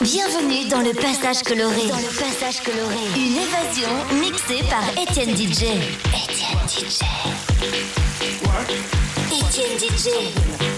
Bienvenue dans le passage coloré. Dans le passage coloré. Une évasion mixée par Étienne DJ. Étienne DJ. Étienne DJ.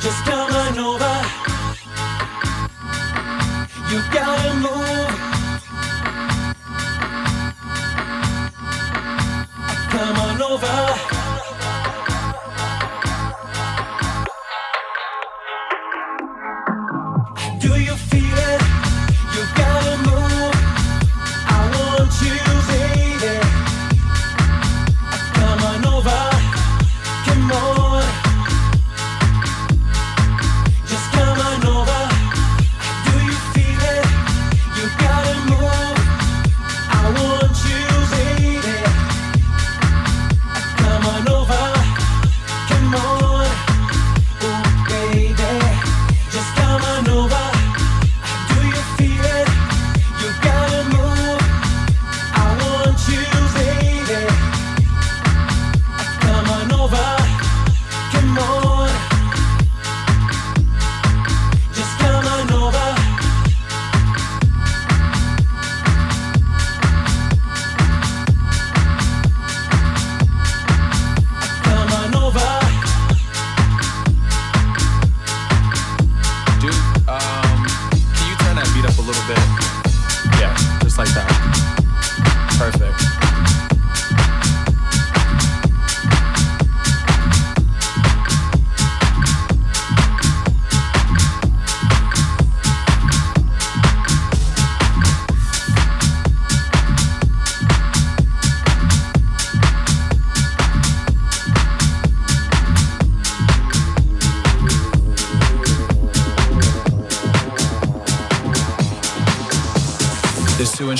Just come on over. You gotta move.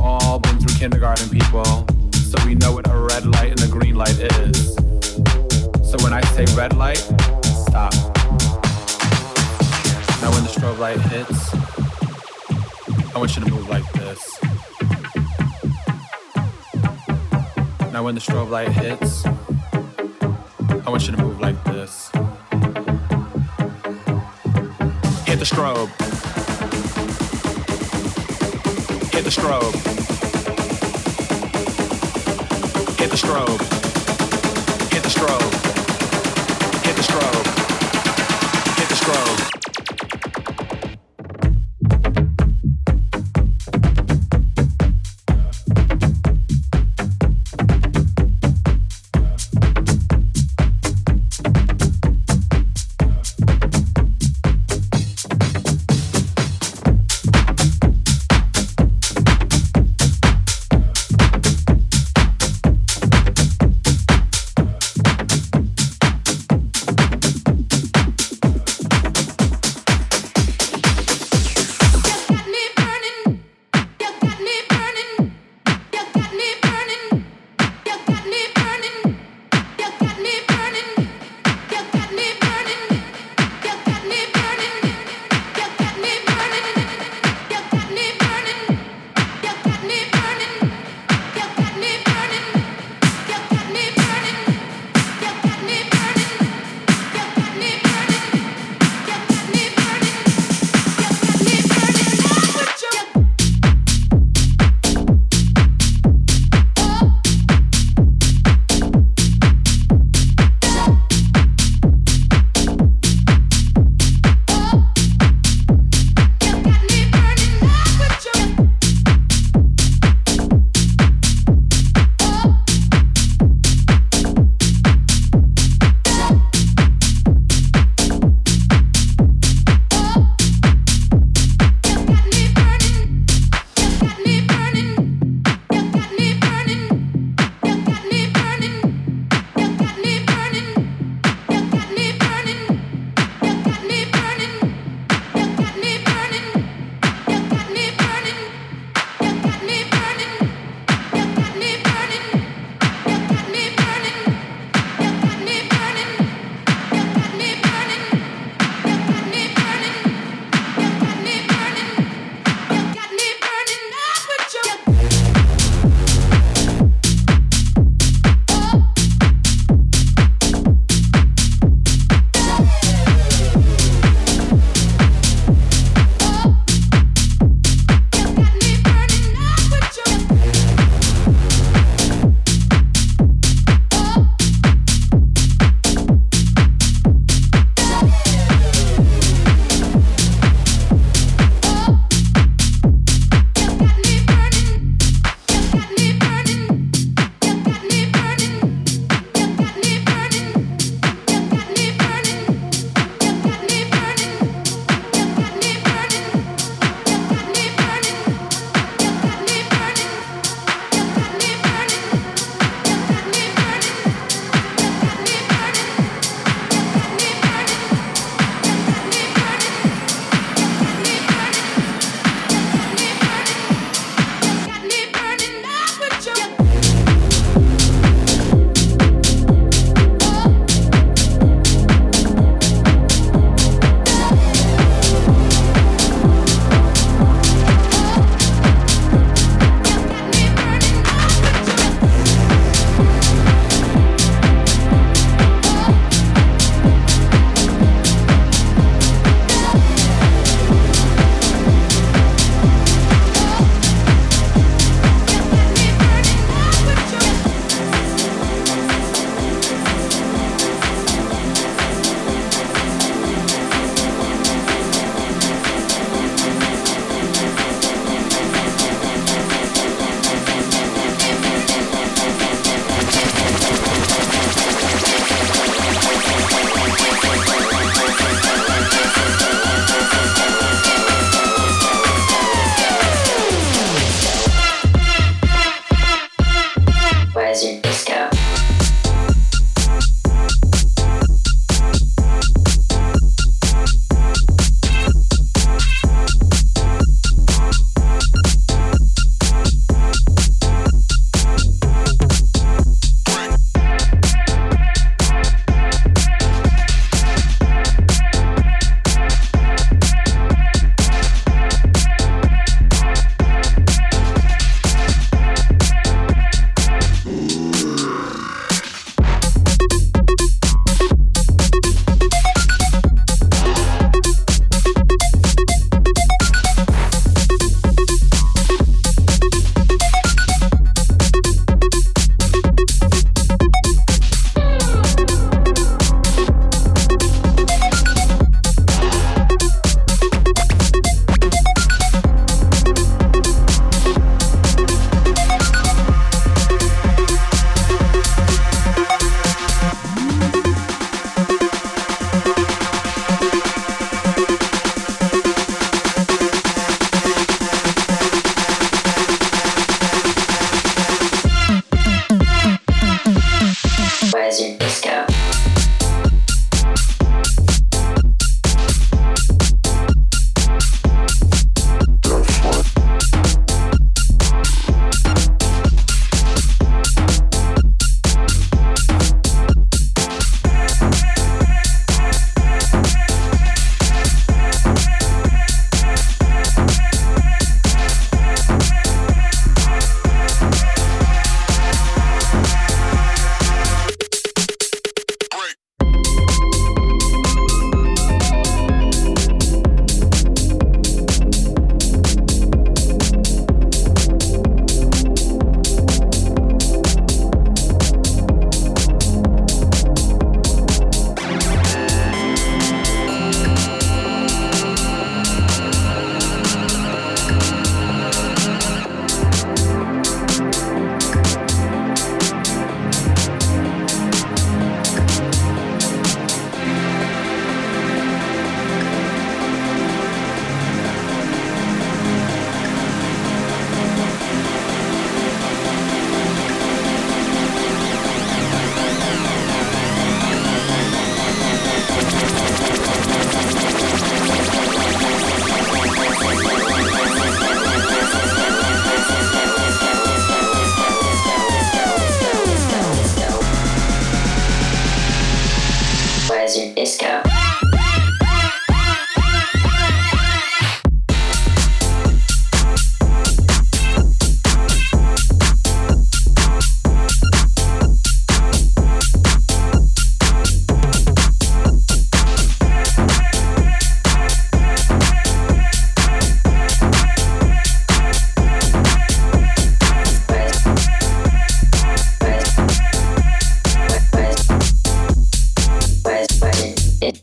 all been through kindergarten, people, so we know what a red light and a green light is. So when I say red light, stop. Now when the strobe light hits, I want you to move like this. Now when the strobe light hits, I want you to move like this. Hit the strobe. Get the strobe. Get the strobe. Get the strobe. Get the strobe. Get the strobe.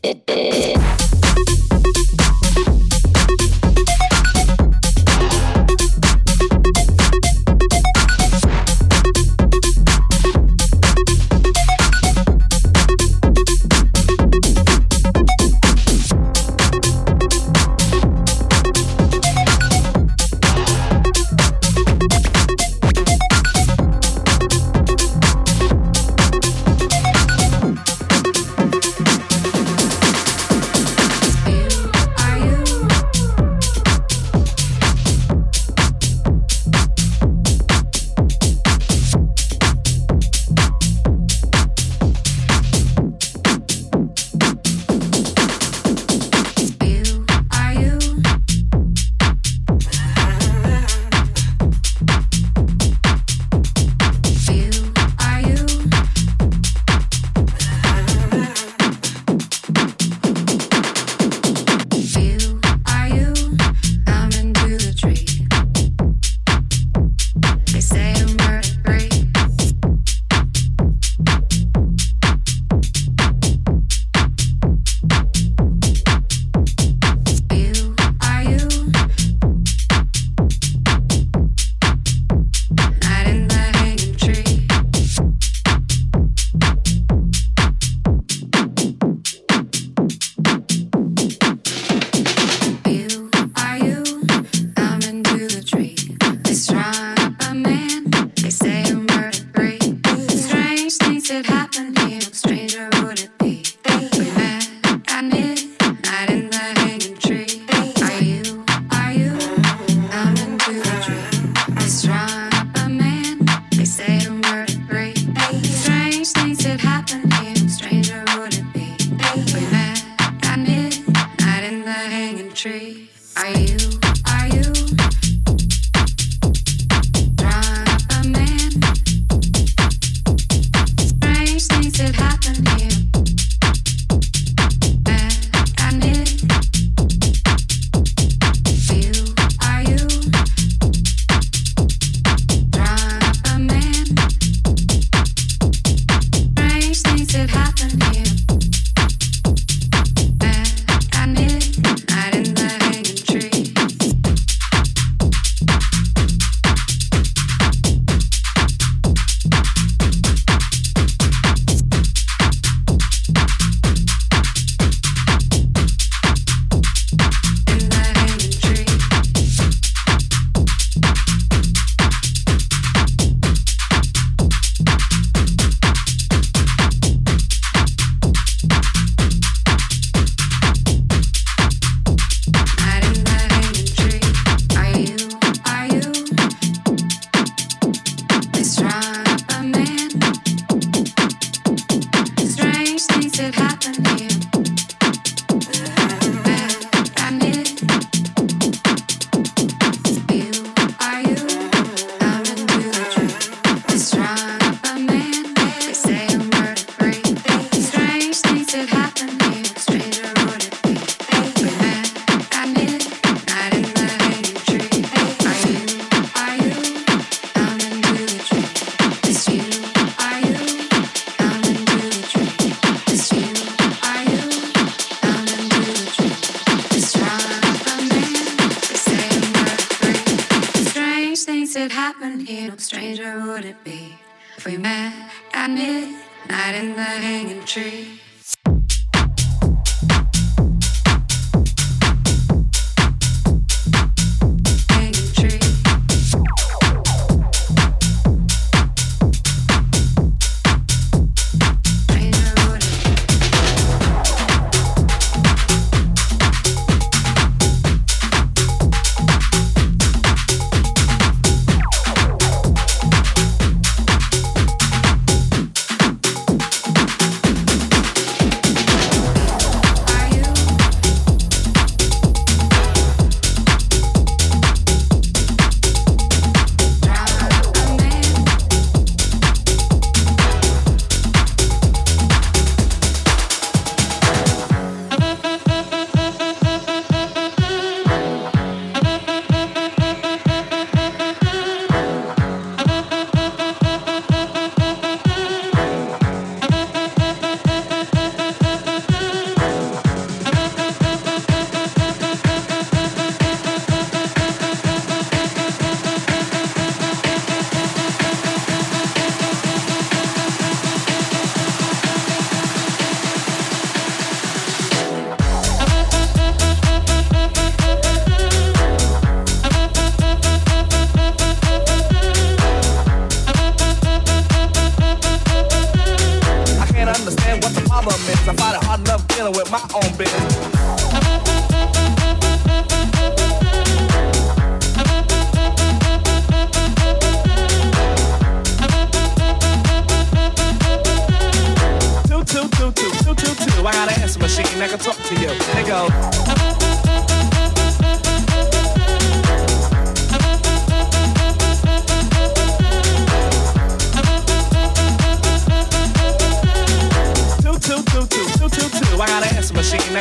it, it, it. Stranger would it be if we met at midnight in the hanging tree.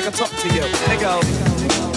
iTunes